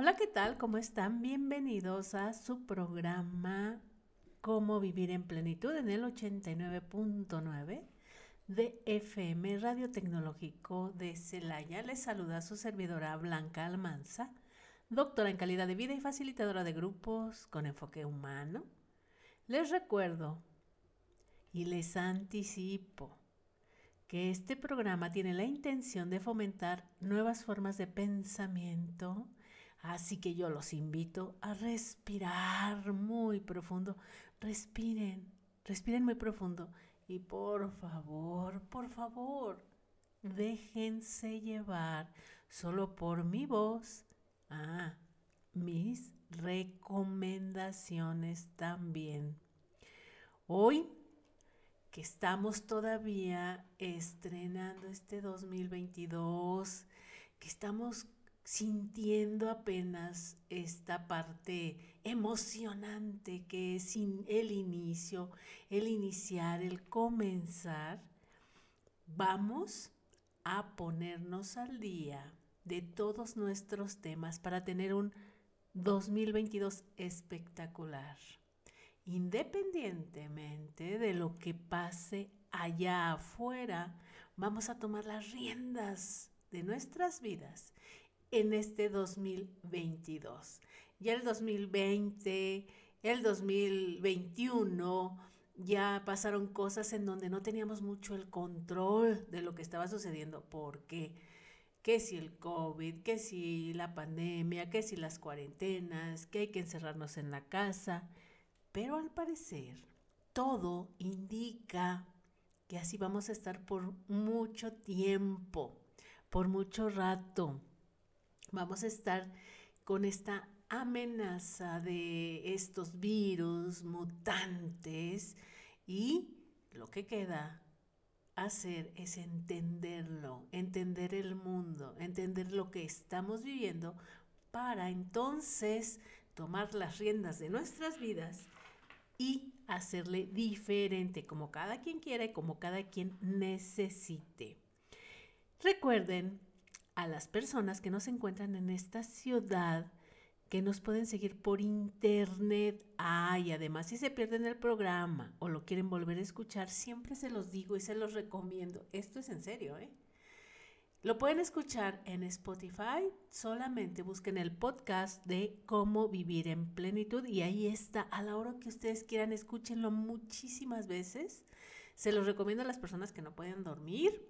Hola, ¿qué tal? ¿Cómo están? Bienvenidos a su programa Cómo vivir en plenitud en el 89.9 de FM Radio Tecnológico de Celaya. Les saluda su servidora Blanca Almanza, doctora en calidad de vida y facilitadora de grupos con enfoque humano. Les recuerdo y les anticipo que este programa tiene la intención de fomentar nuevas formas de pensamiento, Así que yo los invito a respirar muy profundo. Respiren, respiren muy profundo. Y por favor, por favor, déjense llevar solo por mi voz. Mis recomendaciones también. Hoy que estamos todavía estrenando este 2022, que estamos sintiendo apenas esta parte emocionante que es el inicio, el iniciar, el comenzar, vamos a ponernos al día de todos nuestros temas para tener un 2022 espectacular. Independientemente de lo que pase allá afuera, vamos a tomar las riendas de nuestras vidas en este 2022. Ya el 2020, el 2021, ya pasaron cosas en donde no teníamos mucho el control de lo que estaba sucediendo. ¿Por qué? Que si el COVID, que si la pandemia, que si las cuarentenas, que hay que encerrarnos en la casa. Pero al parecer, todo indica que así vamos a estar por mucho tiempo, por mucho rato vamos a estar con esta amenaza de estos virus mutantes y lo que queda hacer es entenderlo, entender el mundo, entender lo que estamos viviendo para entonces tomar las riendas de nuestras vidas y hacerle diferente como cada quien quiera y como cada quien necesite. Recuerden a las personas que no se encuentran en esta ciudad, que nos pueden seguir por internet. Ah, y además si se pierden el programa o lo quieren volver a escuchar, siempre se los digo y se los recomiendo. Esto es en serio, ¿eh? Lo pueden escuchar en Spotify, solamente busquen el podcast de cómo vivir en plenitud y ahí está, a la hora que ustedes quieran, escúchenlo muchísimas veces. Se los recomiendo a las personas que no pueden dormir.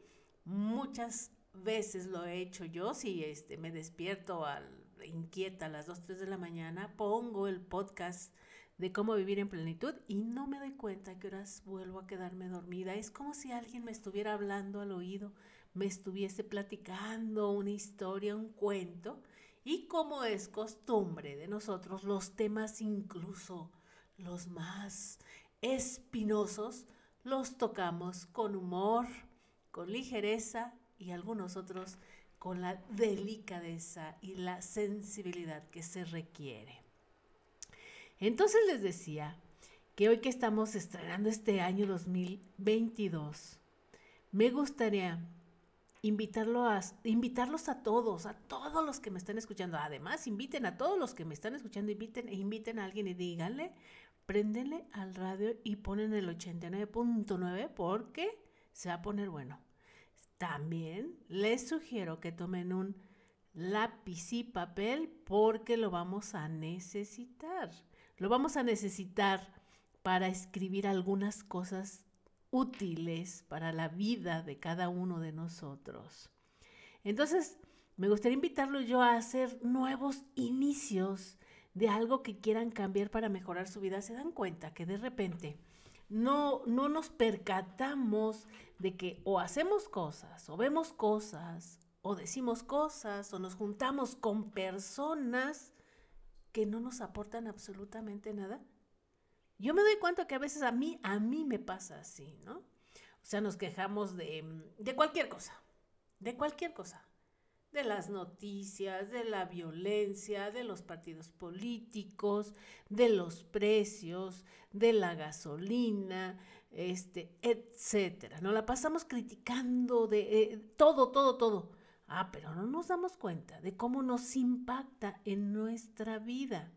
Muchas veces lo he hecho yo, si este, me despierto al, inquieta a las 2, 3 de la mañana, pongo el podcast de cómo vivir en plenitud y no me doy cuenta que horas vuelvo a quedarme dormida. Es como si alguien me estuviera hablando al oído, me estuviese platicando una historia, un cuento. Y como es costumbre de nosotros, los temas incluso los más espinosos, los tocamos con humor, con ligereza y algunos otros con la delicadeza y la sensibilidad que se requiere. Entonces les decía que hoy que estamos estrenando este año 2022, me gustaría invitarlo a, invitarlos a todos, a todos los que me están escuchando. Además, inviten a todos los que me están escuchando, inviten inviten a alguien y díganle, préndenle al radio y ponen el 89.9 porque se va a poner bueno. También les sugiero que tomen un lápiz y papel porque lo vamos a necesitar. Lo vamos a necesitar para escribir algunas cosas útiles para la vida de cada uno de nosotros. Entonces, me gustaría invitarlo yo a hacer nuevos inicios de algo que quieran cambiar para mejorar su vida. Se dan cuenta que de repente no, no nos percatamos de que o hacemos cosas, o vemos cosas, o decimos cosas, o nos juntamos con personas que no nos aportan absolutamente nada. Yo me doy cuenta que a veces a mí, a mí me pasa así, ¿no? O sea, nos quejamos de, de cualquier cosa, de cualquier cosa de las noticias, de la violencia, de los partidos políticos, de los precios, de la gasolina, este, etcétera. Nos la pasamos criticando de eh, todo, todo, todo. Ah, pero no nos damos cuenta de cómo nos impacta en nuestra vida.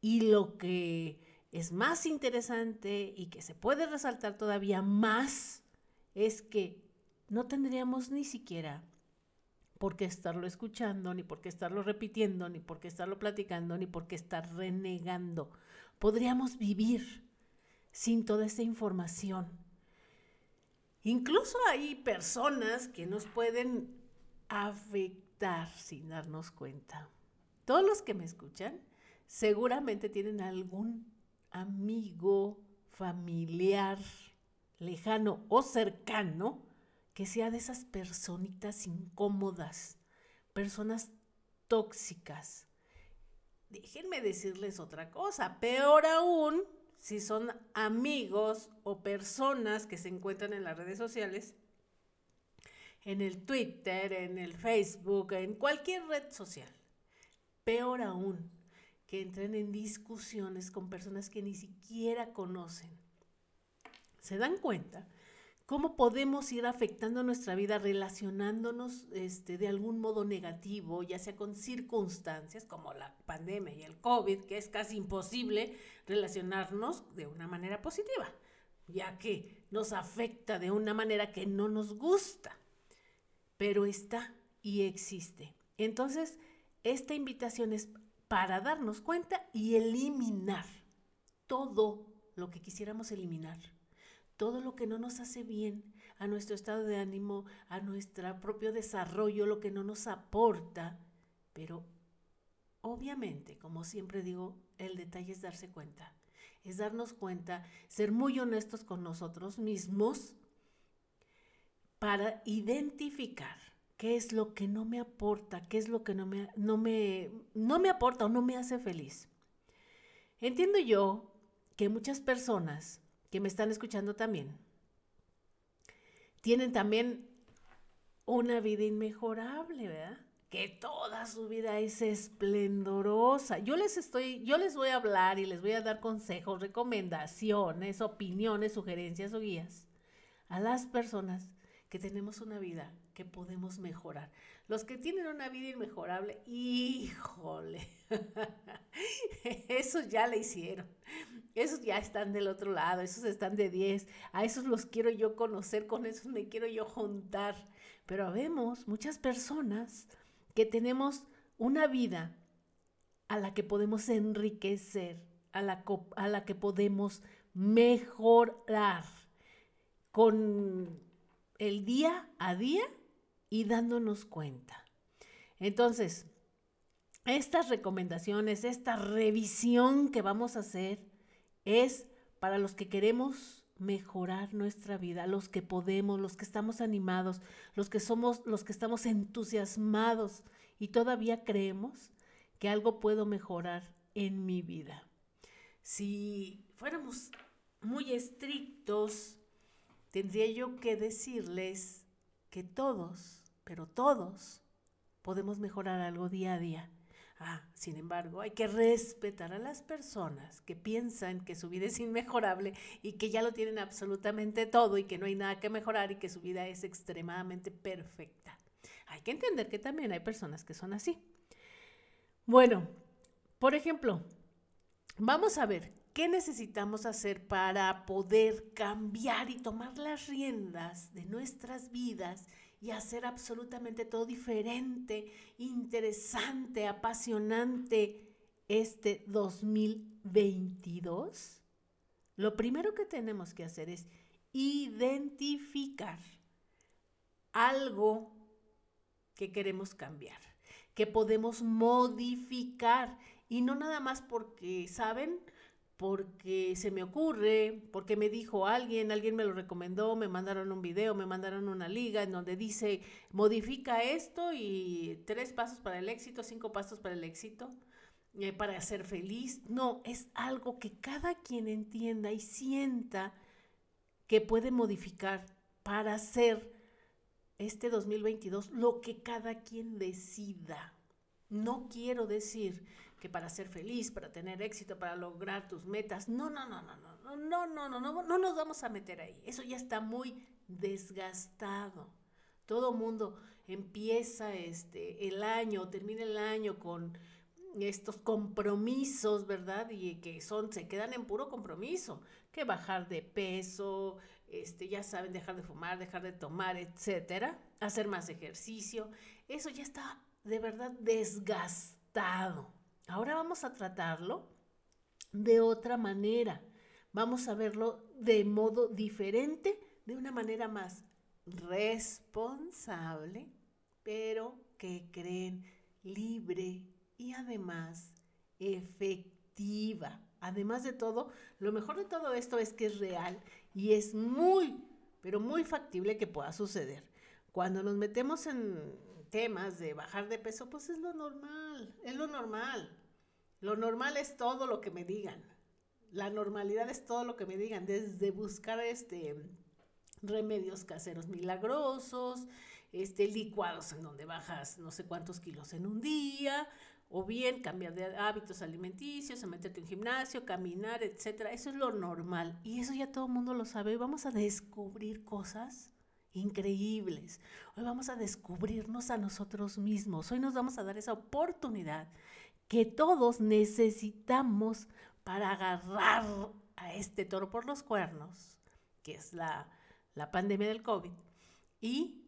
Y lo que es más interesante y que se puede resaltar todavía más es que no tendríamos ni siquiera por qué estarlo escuchando, ni por qué estarlo repitiendo, ni por qué estarlo platicando, ni por qué estar renegando. Podríamos vivir sin toda esta información. Incluso hay personas que nos pueden afectar sin darnos cuenta. Todos los que me escuchan seguramente tienen algún amigo, familiar, lejano o cercano que sea de esas personitas incómodas, personas tóxicas. Déjenme decirles otra cosa, peor aún si son amigos o personas que se encuentran en las redes sociales, en el Twitter, en el Facebook, en cualquier red social. Peor aún, que entren en discusiones con personas que ni siquiera conocen. ¿Se dan cuenta? Cómo podemos ir afectando nuestra vida relacionándonos este, de algún modo negativo, ya sea con circunstancias como la pandemia y el COVID, que es casi imposible relacionarnos de una manera positiva, ya que nos afecta de una manera que no nos gusta, pero está y existe. Entonces, esta invitación es para darnos cuenta y eliminar todo lo que quisiéramos eliminar todo lo que no nos hace bien a nuestro estado de ánimo, a nuestro propio desarrollo, lo que no nos aporta. Pero obviamente, como siempre digo, el detalle es darse cuenta, es darnos cuenta, ser muy honestos con nosotros mismos para identificar qué es lo que no me aporta, qué es lo que no me, no me, no me aporta o no me hace feliz. Entiendo yo que muchas personas que me están escuchando también, tienen también una vida inmejorable, ¿verdad? Que toda su vida es esplendorosa. Yo les estoy, yo les voy a hablar y les voy a dar consejos, recomendaciones, opiniones, sugerencias o guías a las personas que tenemos una vida que podemos mejorar. Los que tienen una vida inmejorable, híjole, esos ya le hicieron. Esos ya están del otro lado, esos están de 10. A esos los quiero yo conocer, con esos me quiero yo juntar. Pero vemos muchas personas que tenemos una vida a la que podemos enriquecer, a la, a la que podemos mejorar con el día a día y dándonos cuenta. Entonces, estas recomendaciones, esta revisión que vamos a hacer es para los que queremos mejorar nuestra vida, los que podemos, los que estamos animados, los que somos, los que estamos entusiasmados y todavía creemos que algo puedo mejorar en mi vida. Si fuéramos muy estrictos, tendría yo que decirles que todos pero todos podemos mejorar algo día a día. Ah, sin embargo, hay que respetar a las personas que piensan que su vida es inmejorable y que ya lo tienen absolutamente todo y que no hay nada que mejorar y que su vida es extremadamente perfecta. Hay que entender que también hay personas que son así. Bueno, por ejemplo, vamos a ver qué necesitamos hacer para poder cambiar y tomar las riendas de nuestras vidas y hacer absolutamente todo diferente, interesante, apasionante este 2022? Lo primero que tenemos que hacer es identificar algo que queremos cambiar, que podemos modificar y no nada más porque, ¿saben? Porque se me ocurre, porque me dijo alguien, alguien me lo recomendó, me mandaron un video, me mandaron una liga en donde dice, modifica esto y tres pasos para el éxito, cinco pasos para el éxito, eh, para ser feliz. No, es algo que cada quien entienda y sienta que puede modificar para hacer este 2022 lo que cada quien decida. No quiero decir que para ser feliz, para tener éxito, para lograr tus metas. No, no, no, no, no, no, no, no, no, no, no nos vamos a meter ahí. Eso ya está muy desgastado. todo mundo empieza este, el año, termina el año con estos compromisos, ¿verdad? Y que son, se quedan en puro compromiso, que bajar de peso, este, ya saben, dejar de fumar, dejar de tomar, etcétera, hacer más ejercicio, eso ya está de verdad desgastado. Ahora vamos a tratarlo de otra manera. Vamos a verlo de modo diferente, de una manera más responsable, pero que creen libre y además efectiva. Además de todo, lo mejor de todo esto es que es real y es muy, pero muy factible que pueda suceder. Cuando nos metemos en temas de bajar de peso, pues es lo normal, es lo normal. Lo normal es todo lo que me digan. La normalidad es todo lo que me digan, desde buscar este remedios caseros milagrosos, este licuados en donde bajas no sé cuántos kilos en un día, o bien cambiar de hábitos alimenticios, meterte en gimnasio, caminar, etcétera. Eso es lo normal y eso ya todo el mundo lo sabe. Vamos a descubrir cosas increíbles. Hoy vamos a descubrirnos a nosotros mismos. Hoy nos vamos a dar esa oportunidad que todos necesitamos para agarrar a este toro por los cuernos, que es la, la pandemia del COVID, y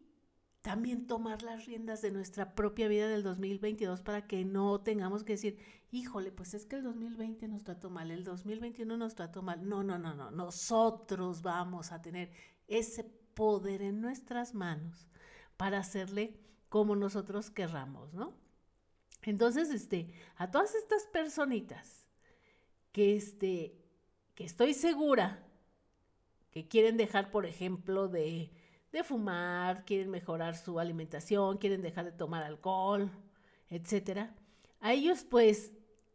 también tomar las riendas de nuestra propia vida del 2022 para que no tengamos que decir, híjole, pues es que el 2020 nos trató mal, el 2021 nos trató mal. No, no, no, no. Nosotros vamos a tener ese poder en nuestras manos para hacerle como nosotros querramos, ¿no? Entonces, este, a todas estas personitas que, este, que estoy segura que quieren dejar, por ejemplo, de de fumar, quieren mejorar su alimentación, quieren dejar de tomar alcohol, etcétera. A ellos, pues,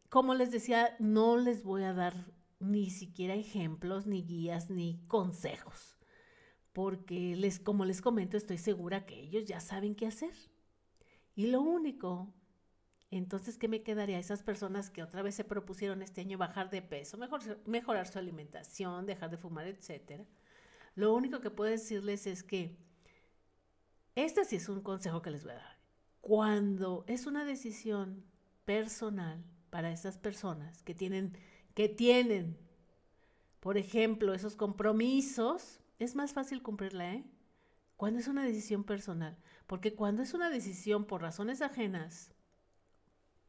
como les decía, no les voy a dar ni siquiera ejemplos, ni guías, ni consejos, porque les, como les comento, estoy segura que ellos ya saben qué hacer. Y lo único, entonces, ¿qué me quedaría a esas personas que otra vez se propusieron este año bajar de peso, mejorar su alimentación, dejar de fumar, etcétera? Lo único que puedo decirles es que este sí es un consejo que les voy a dar. Cuando es una decisión personal para esas personas que tienen, que tienen, por ejemplo, esos compromisos, es más fácil cumplirla, ¿eh? Cuando es una decisión personal. Porque cuando es una decisión por razones ajenas,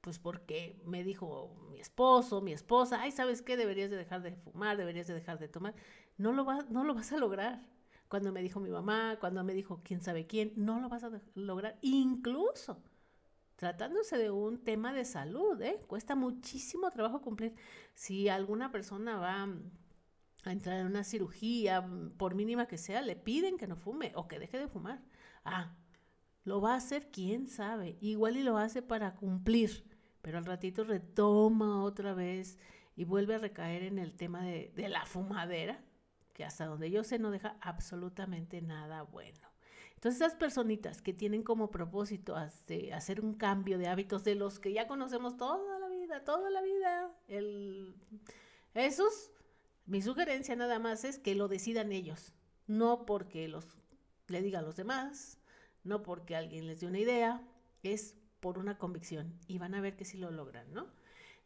pues porque me dijo mi esposo, mi esposa, ay, ¿sabes qué? Deberías de dejar de fumar, deberías de dejar de tomar no lo, no lo vas a lograr. Cuando me dijo mi mamá, cuando me dijo quién sabe quién, no lo vas a lograr. Incluso tratándose de un tema de salud, ¿eh? cuesta muchísimo trabajo cumplir. Si alguna persona va a entrar en una cirugía, por mínima que sea, le piden que no fume o que deje de fumar. Ah, lo va a hacer, quién sabe. Igual y lo hace para cumplir, pero al ratito retoma otra vez y vuelve a recaer en el tema de, de la fumadera que hasta donde yo sé no deja absolutamente nada bueno. Entonces esas personitas que tienen como propósito hacer un cambio de hábitos de los que ya conocemos toda la vida, toda la vida, el, esos, mi sugerencia nada más es que lo decidan ellos, no porque los le digan los demás, no porque alguien les dé una idea, es por una convicción y van a ver que sí lo logran, ¿no?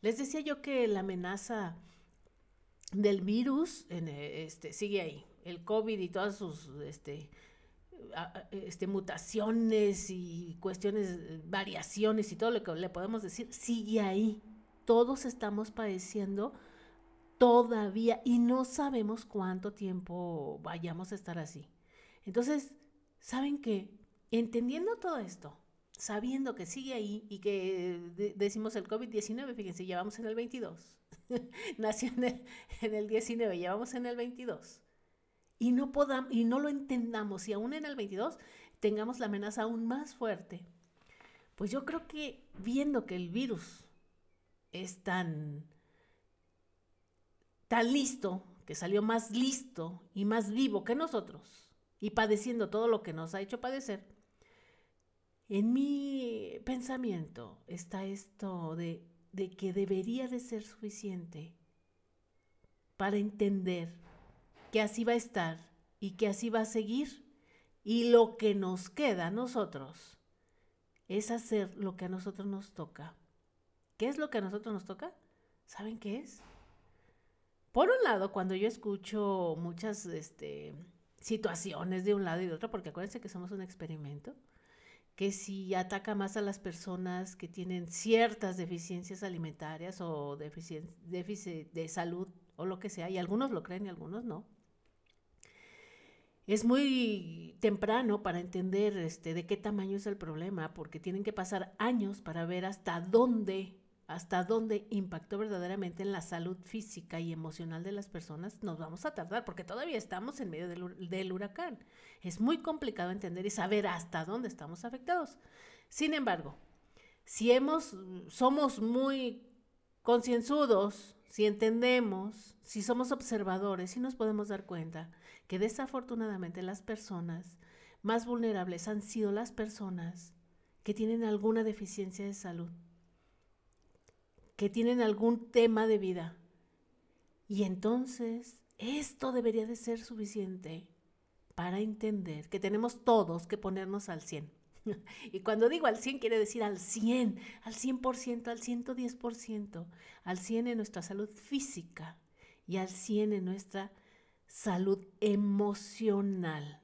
Les decía yo que la amenaza del virus en, este, sigue ahí. El COVID y todas sus este, este, mutaciones y cuestiones, variaciones y todo lo que le podemos decir, sigue ahí. Todos estamos padeciendo todavía y no sabemos cuánto tiempo vayamos a estar así. Entonces, ¿saben qué? Entendiendo todo esto, sabiendo que sigue ahí y que decimos el COVID-19, fíjense, ya vamos en el 22, nació en el, 19, ya en el 22, y no, podamos, y no lo entendamos, y aún en el 22 tengamos la amenaza aún más fuerte, pues yo creo que viendo que el virus es tan, tan listo, que salió más listo y más vivo que nosotros, y padeciendo todo lo que nos ha hecho padecer, en mi pensamiento está esto de, que debería de ser suficiente para entender que así va a estar y que así va a seguir Y lo que nos queda a nosotros es hacer lo que a nosotros nos toca. ¿Qué es lo que a nosotros nos toca? ¿Saben qué es? Por un lado, cuando yo escucho muchas este, situaciones de un lado y de otro, porque acuérdense que somos un experimento, que si ataca más a las personas que tienen ciertas deficiencias alimentarias o déficit de salud o lo que sea, y algunos lo creen y algunos no. Es muy temprano para entender este, de qué tamaño es el problema, porque tienen que pasar años para ver hasta dónde, hasta dónde impactó verdaderamente en la salud física y emocional de las personas. Nos vamos a tardar, porque todavía estamos en medio del, huracán. Es muy complicado entender y saber hasta dónde estamos afectados. Sin embargo, si hemos, somos muy concienzudos si entendemos, si somos observadores, si nos podemos dar cuenta que desafortunadamente las personas más vulnerables han sido las personas que tienen alguna deficiencia de salud, que tienen algún tema de vida. Y entonces esto debería de ser suficiente para entender que tenemos todos que ponernos al 100. Y cuando digo al 100 quiere decir al 100, al 100%, al 110%, al 100 en nuestra salud física y al 100 en nuestra salud emocional.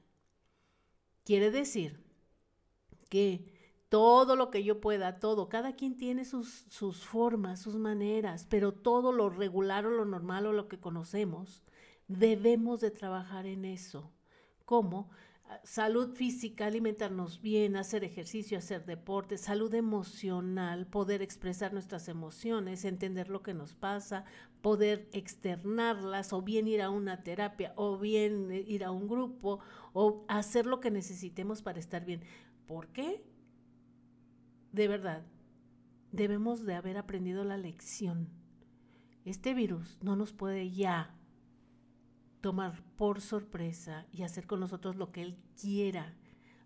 Quiere decir que todo lo que yo pueda, todo, cada quien tiene sus, sus formas, sus maneras, pero todo lo regular o lo normal o lo que conocemos, debemos de trabajar en eso. ¿Cómo? salud física, alimentarnos bien, hacer ejercicio, hacer deporte, salud emocional, poder expresar nuestras emociones, entender lo que nos pasa, poder externarlas o bien ir a una terapia o bien ir a un grupo o hacer lo que necesitemos para estar bien. ¿Por qué? De verdad, debemos de haber aprendido la lección. Este virus no nos puede ya tomar por sorpresa y hacer con nosotros lo que Él quiera.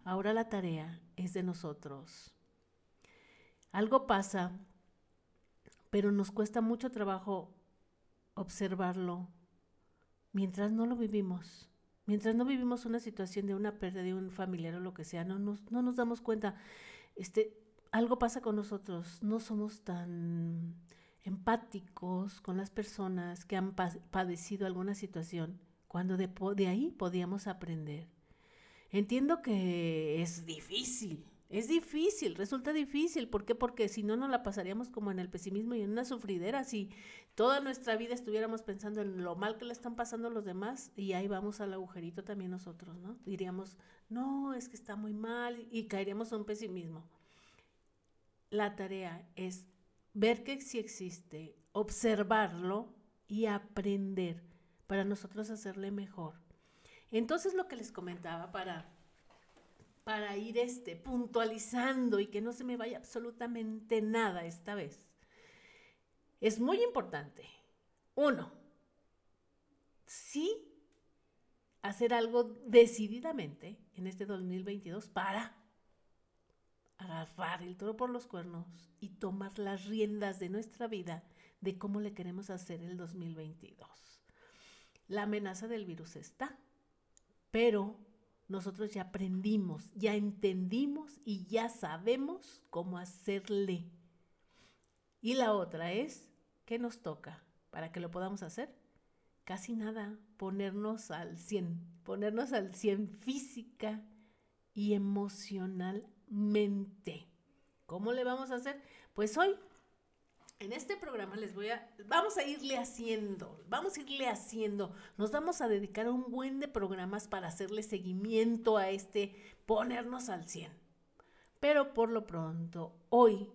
Ahora la tarea es de nosotros. Algo pasa, pero nos cuesta mucho trabajo observarlo mientras no lo vivimos. Mientras no vivimos una situación de una pérdida de un familiar o lo que sea, no nos, no nos damos cuenta. Este, algo pasa con nosotros, no somos tan empáticos con las personas que han padecido alguna situación cuando de, ahí podíamos aprender. Entiendo que es difícil, es difícil, resulta difícil. ¿Por qué? Porque si no, nos la pasaríamos como en el pesimismo y en una sufridera. Si toda nuestra vida estuviéramos pensando en lo mal que le están pasando los demás y ahí vamos al agujerito también nosotros, ¿no? Diríamos, no, es que está muy mal y caeríamos en un pesimismo. La tarea es ver que sí existe, observarlo y aprender para nosotros hacerle mejor. Entonces lo que les comentaba para para ir este puntualizando y que no se me vaya absolutamente nada esta vez. Es muy importante. Uno, sí hacer algo decididamente en este 2022 para agarrar el toro por los cuernos y tomar las riendas de nuestra vida de cómo le queremos hacer el 2022 la amenaza del virus está, pero nosotros ya aprendimos, ya entendimos y ya sabemos cómo hacerle. Y la otra es, ¿qué nos toca para que lo podamos hacer? Casi nada, ponernos al 100, ponernos al 100 física y emocionalmente. ¿Cómo le vamos a hacer? Pues hoy en este programa les voy a, vamos a irle haciendo, vamos a irle haciendo, nos vamos a dedicar a un buen de programas para hacerle seguimiento a este, ponernos al 100. Pero por lo pronto, hoy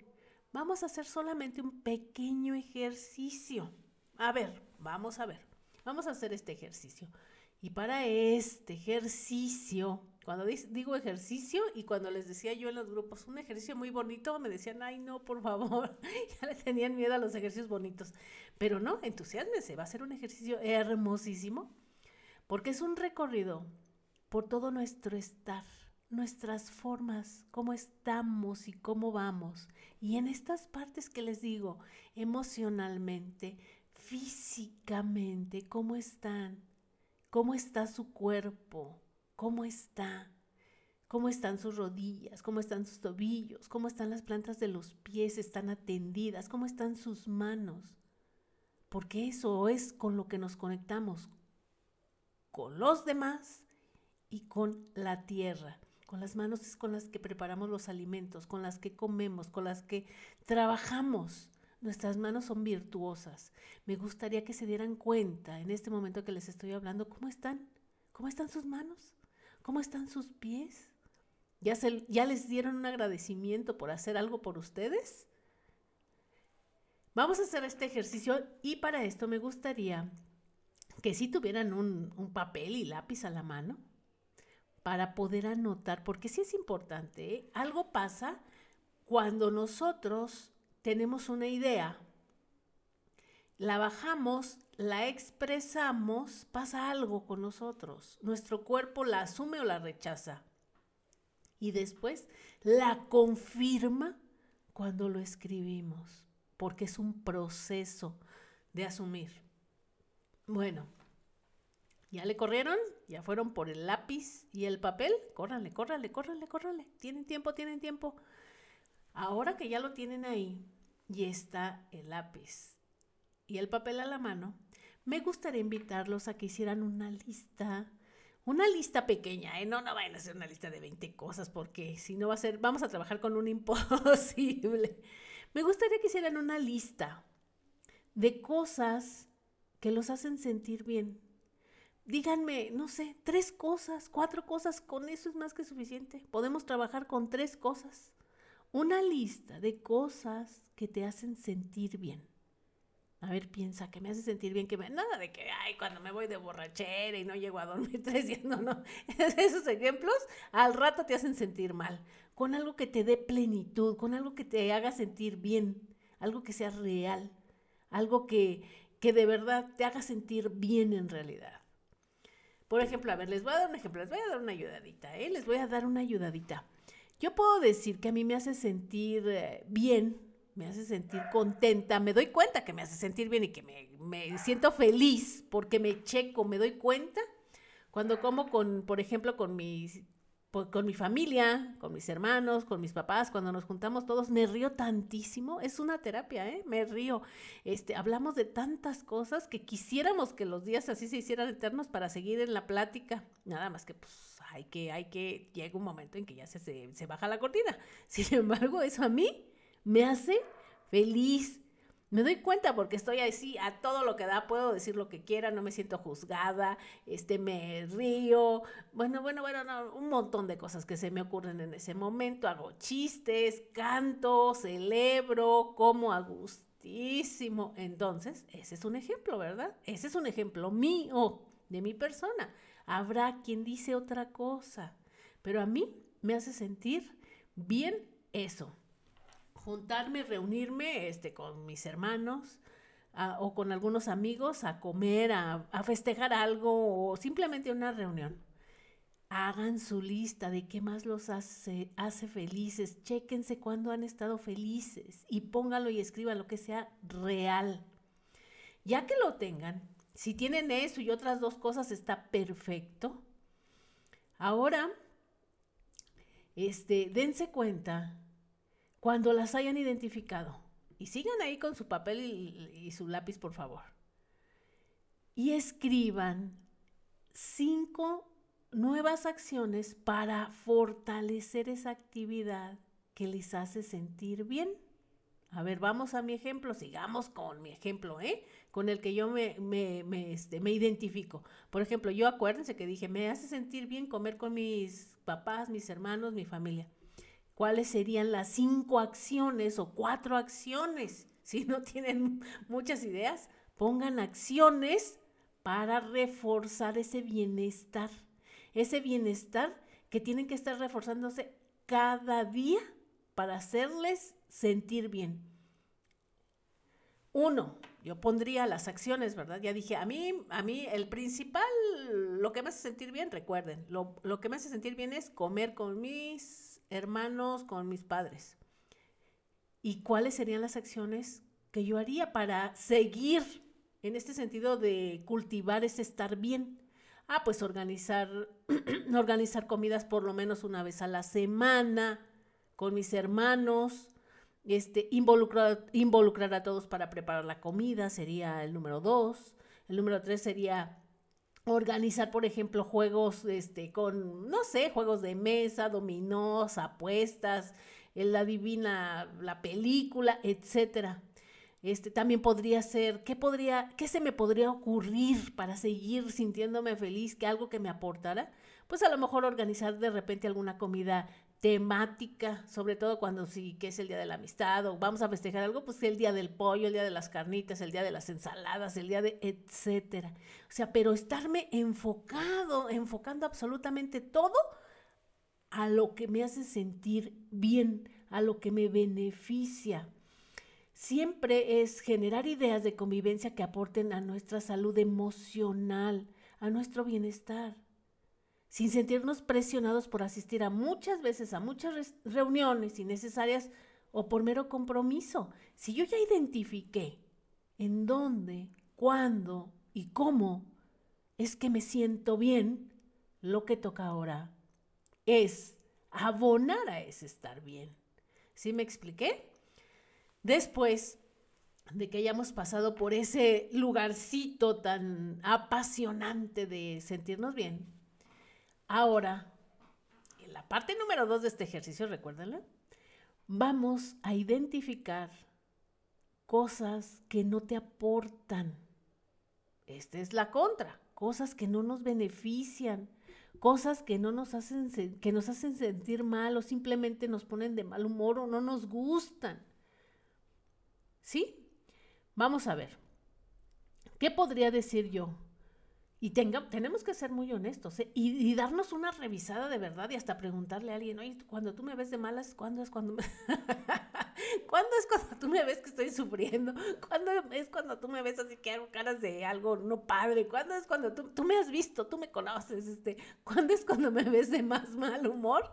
vamos a hacer solamente un pequeño ejercicio. A ver, vamos a ver, vamos a hacer este ejercicio. Y para este ejercicio, cuando digo ejercicio y cuando les decía yo en los grupos, un ejercicio muy bonito, me decían, ay no, por favor, ya le tenían miedo a los ejercicios bonitos. Pero no, entusiasmese, va a ser un ejercicio hermosísimo, porque es un recorrido por todo nuestro estar, nuestras formas, cómo estamos y cómo vamos. Y en estas partes que les digo, emocionalmente, físicamente, cómo están, cómo está su cuerpo ¿Cómo está? cómo están sus rodillas, cómo están sus tobillos, cómo están las plantas de los pies, están atendidas, cómo están sus manos. Porque eso es con lo que nos conectamos, con los demás y con la tierra. Con las manos es con las que preparamos los alimentos, con las que comemos, con las que trabajamos. Nuestras manos son virtuosas. Me gustaría que se dieran cuenta en este momento que les estoy hablando cómo están. ¿Cómo están sus manos? ¿Cómo están sus pies? ¿Ya, ¿Ya les dieron un agradecimiento por hacer algo por ustedes? Vamos a hacer este ejercicio y para esto me gustaría que si tuvieran un, un papel y lápiz a la mano para poder anotar, porque sí es importante, ¿eh? algo pasa cuando nosotros tenemos una idea, la bajamos, la expresamos, pasa algo con nosotros. Nuestro cuerpo la asume o la rechaza. Y después la confirma cuando lo escribimos, porque es un proceso de asumir. Bueno, ¿Ya le corrieron? ¿Ya fueron por el lápiz y el papel? Córranle, córranle, córranle, córranle. Tienen tiempo, tienen tiempo. Ahora que ya lo tienen ahí y está el lápiz y el papel a la mano, me gustaría invitarlos a que hicieran una lista, una lista pequeña, ¿eh? no, no vayan a hacer una lista de 20 cosas porque si no va a ser, vamos a trabajar con un imposible. Me gustaría que hicieran una lista de cosas que los hacen sentir bien, díganme, no sé, tres cosas, cuatro cosas, con eso es más que suficiente. Podemos trabajar con tres cosas. Una lista de cosas que te hacen sentir bien. A ver, piensa, que me hace sentir bien, que me... Nada de que, ay, cuando me voy de borrachera y no llego a dormir tres días, no, no. Esos ejemplos al rato te hacen sentir mal. Con algo que te dé plenitud, con algo que te haga sentir bien, algo que sea real, algo que, que de verdad te haga sentir bien en realidad. Por ejemplo, a ver, les voy a dar un ejemplo, les voy a dar una ayudadita, ¿eh? Les voy a dar una ayudadita. Yo puedo decir que a mí me hace sentir eh, bien, me hace sentir contenta, me doy cuenta que me hace sentir bien y que me, me siento feliz porque me checo, me doy cuenta cuando como con, por ejemplo, con mis con mi familia, con mis hermanos, con mis papás, cuando nos juntamos todos, me río tantísimo. Es una terapia, ¿eh? Me río. Este, hablamos de tantas cosas que quisiéramos que los días así se hicieran eternos para seguir en la plática. Nada más que, pues, hay que, hay que, llega un momento en que ya se, se, se baja la cortina. Sin embargo, eso a mí me hace feliz me doy cuenta porque estoy así a todo lo que da, puedo decir lo que quiera, no me siento juzgada, este, me río, bueno, bueno, bueno, un montón de cosas que se me ocurren en ese momento, hago chistes, canto, celebro, como a gustísimo. Entonces, ese es un ejemplo, ¿verdad? Ese es un ejemplo mío, de mi persona. Habrá quien dice otra cosa, pero a mí me hace sentir bien eso juntarme, reunirme este, con mis hermanos o con algunos amigos a comer, a, festejar algo o simplemente una reunión. Hagan su lista de qué más los hace, hace felices. Chéquense cuándo han estado felices y pónganlo y escriban lo que sea real. Ya que lo tengan, si tienen eso y otras dos cosas, está perfecto. Ahora, este, dense cuenta cuando las hayan identificado. Y sigan ahí con su papel y, su lápiz, por favor. Y escriban cinco nuevas acciones para fortalecer esa actividad que les hace sentir bien. A ver, vamos a mi ejemplo, sigamos con mi ejemplo, ¿eh? Con el que yo me, me, me, este, me identifico. Por ejemplo, yo acuérdense que dije, me hace sentir bien comer con mis papás, mis hermanos, mi familia cuáles serían las cinco acciones o cuatro acciones. Si no tienen muchas ideas, pongan acciones para reforzar ese bienestar. Ese bienestar que tienen que estar reforzándose cada día para hacerles sentir bien. Uno, yo pondría las acciones, ¿verdad? Ya dije, a mí, a mí el principal, lo que me hace sentir bien, recuerden, lo, lo que me hace sentir bien es comer con mis hermanos, con mis padres. ¿Y cuáles serían las acciones que yo haría para seguir en este sentido de cultivar ese estar bien? Ah, pues organizar, organizar comidas por lo menos una vez a la semana con mis hermanos, este, involucrar, involucrar a todos para preparar la comida sería el número dos. El número tres sería organizar, por ejemplo, juegos este, con, no sé, juegos de mesa, dominós, apuestas, la divina, la película, etcétera. Este, también podría ser, ¿qué, podría, ¿qué se me podría ocurrir para seguir sintiéndome feliz? ¿Que algo que me aportara? Pues a lo mejor organizar de repente alguna comida temática, sobre todo cuando sí que es el día de la amistad o vamos a festejar algo, pues el día del pollo, el día de las carnitas, el día de las ensaladas, el día de etcétera. O sea, pero estarme enfocado, enfocando absolutamente todo a lo que me hace sentir bien, a lo que me beneficia siempre es generar ideas de convivencia que aporten a nuestra salud emocional, a nuestro bienestar, sin sentirnos presionados por asistir a muchas veces a muchas reuniones innecesarias o por mero compromiso. Si yo ya identifiqué en dónde, cuándo y cómo es que me siento bien, lo que toca ahora es abonar a ese estar bien. ¿Sí me expliqué? Después de que hayamos pasado por ese lugarcito tan apasionante de sentirnos bien, ahora, en la parte número dos de este ejercicio, recuérdenla, vamos a identificar cosas que no te aportan. Esta es la contra, cosas que no nos benefician, cosas que no nos hacen que nos hacen sentir mal o simplemente nos ponen de mal humor o no nos gustan. ¿Sí? Vamos a ver. ¿Qué podría decir yo? Y tenga, tenemos que ser muy honestos ¿eh? y, darnos una revisada de verdad y hasta preguntarle a alguien, oye, cuando tú me ves de malas, ¿cuándo es cuando me... ¿Cuándo es cuando tú me ves que estoy sufriendo? ¿Cuándo es cuando tú me ves así que hago caras de algo no padre? ¿Cuándo es cuando tú, tú me has visto, tú me conoces? Este, ¿Cuándo es cuando me ves de más mal humor?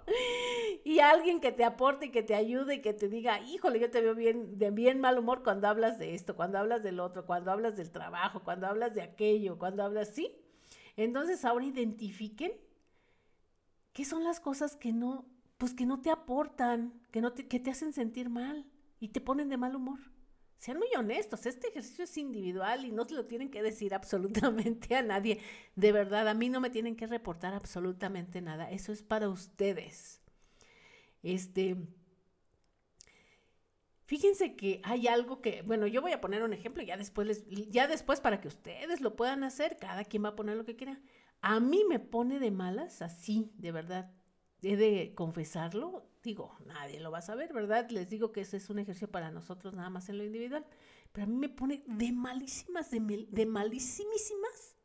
Y alguien que te aporte y que te ayude y que te diga, híjole, yo te veo bien, de bien mal humor cuando hablas de esto, cuando hablas del otro, cuando hablas del trabajo, cuando hablas de aquello, cuando hablas, sí. Entonces ahora identifiquen qué son las cosas que no pues que no te aportan, que, no te, que te hacen sentir mal y te ponen de mal humor. Sean muy honestos, este ejercicio es individual y no se lo tienen que decir absolutamente a nadie. De verdad, a mí no me tienen que reportar absolutamente nada. Eso es para ustedes. Este, fíjense que hay algo que, bueno, yo voy a poner un ejemplo ya después ya después para que ustedes lo puedan hacer, cada quien va a poner lo que quiera. A mí me pone de malas, así, de verdad, he de confesarlo, digo, nadie lo va a saber, ¿verdad? Les digo que ese es un ejercicio para nosotros nada más en lo individual, pero a mí me pone de malísimas, de, malísimísimas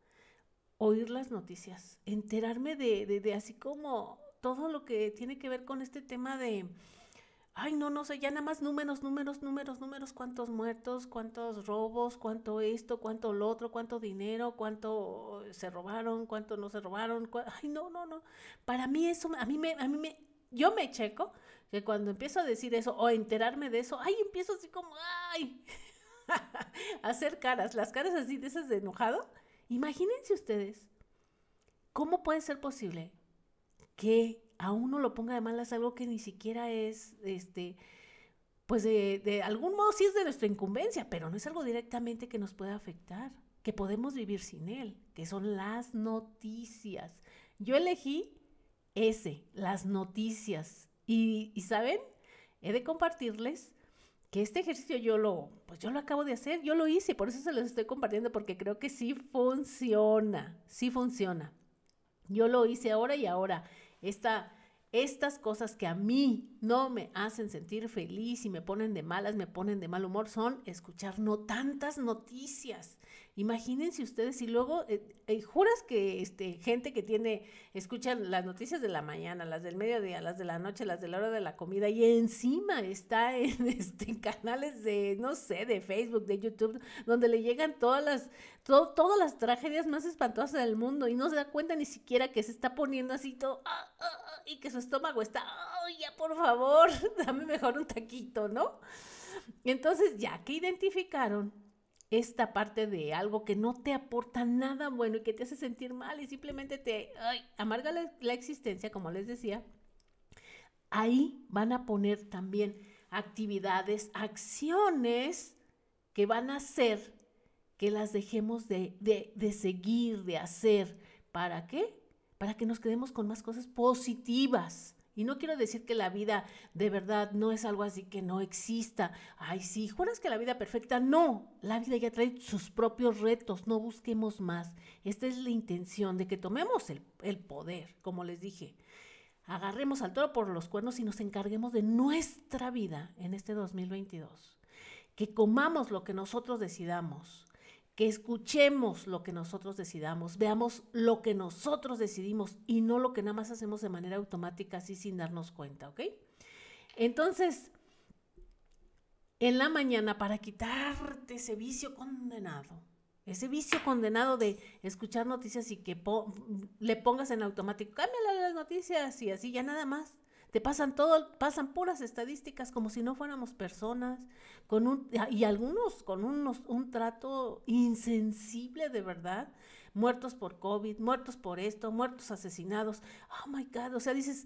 oír las noticias, enterarme de, de así como todo lo que tiene que ver con este tema de ay, no, no sé, ya nada más números, números, números, números, cuántos muertos, cuántos robos, cuánto esto, cuánto lo otro, cuánto dinero, cuánto se robaron, cuánto no se robaron, ay, no, no, no. Para mí eso, a mí me, a mí me, yo me checo que cuando empiezo a decir eso o enterarme de eso, ay, empiezo así como, ay, a hacer caras, las caras así de esas de enojado. Imagínense ustedes, ¿cómo puede ser posible que a uno lo ponga de malas algo que ni siquiera es, este, pues de, de, algún modo sí es de nuestra incumbencia, pero no es algo directamente que nos pueda afectar, que podemos vivir sin él, que son las noticias. Yo elegí ese, las noticias. Y, y saben, he de compartirles que este ejercicio yo lo, pues yo lo acabo de hacer, yo lo hice, por eso se los estoy compartiendo, porque creo que sí funciona, sí funciona. Yo lo hice ahora y ahora estas cosas que a mí no me hacen sentir feliz y me ponen de malas, me ponen de mal humor, son escuchar no tantas noticias. Imagínense ustedes y luego eh, eh, juras que este, gente que tiene, escuchan las noticias de la mañana, las del mediodía, las de la noche, las de la hora de la comida y encima está en este, canales de, no sé, de Facebook, de YouTube, donde le llegan todas las, todas las tragedias más espantosas del mundo y no se da cuenta ni siquiera que se está poniendo así todo ah, ah, ah, y que su estómago está, ya por favor, dame mejor un taquito, ¿no? Entonces ya que identificaron esta parte de algo que no te aporta nada bueno y que te hace sentir mal y simplemente te amarga la, existencia, como les decía, ahí van a poner también actividades, acciones que van a hacer que las dejemos de, de, seguir, de hacer. ¿Para qué? Para que nos quedemos con más cosas positivas. Y no quiero decir que la vida de verdad no es algo así que no exista. Ay, sí, juras que la vida perfecta. No, la vida ya trae sus propios retos, no busquemos más. Esta es la intención de que tomemos el, el poder, como les dije. Agarremos al toro por los cuernos y nos encarguemos de nuestra vida en este 2022. Que comamos lo que nosotros decidamos que escuchemos lo que nosotros decidamos, veamos lo que nosotros decidimos y no lo que nada más hacemos de manera automática así sin darnos cuenta, ¿ok? Entonces, en la mañana para quitarte ese vicio condenado, ese vicio condenado de escuchar noticias y que le pongas en automático, cámbiale las noticias y así ya nada más. Te pasan todo, pasan puras estadísticas como si no fuéramos personas, con un, y algunos con unos, un trato insensible de verdad, muertos por COVID, muertos por esto, muertos asesinados. Oh my God, o sea, dices,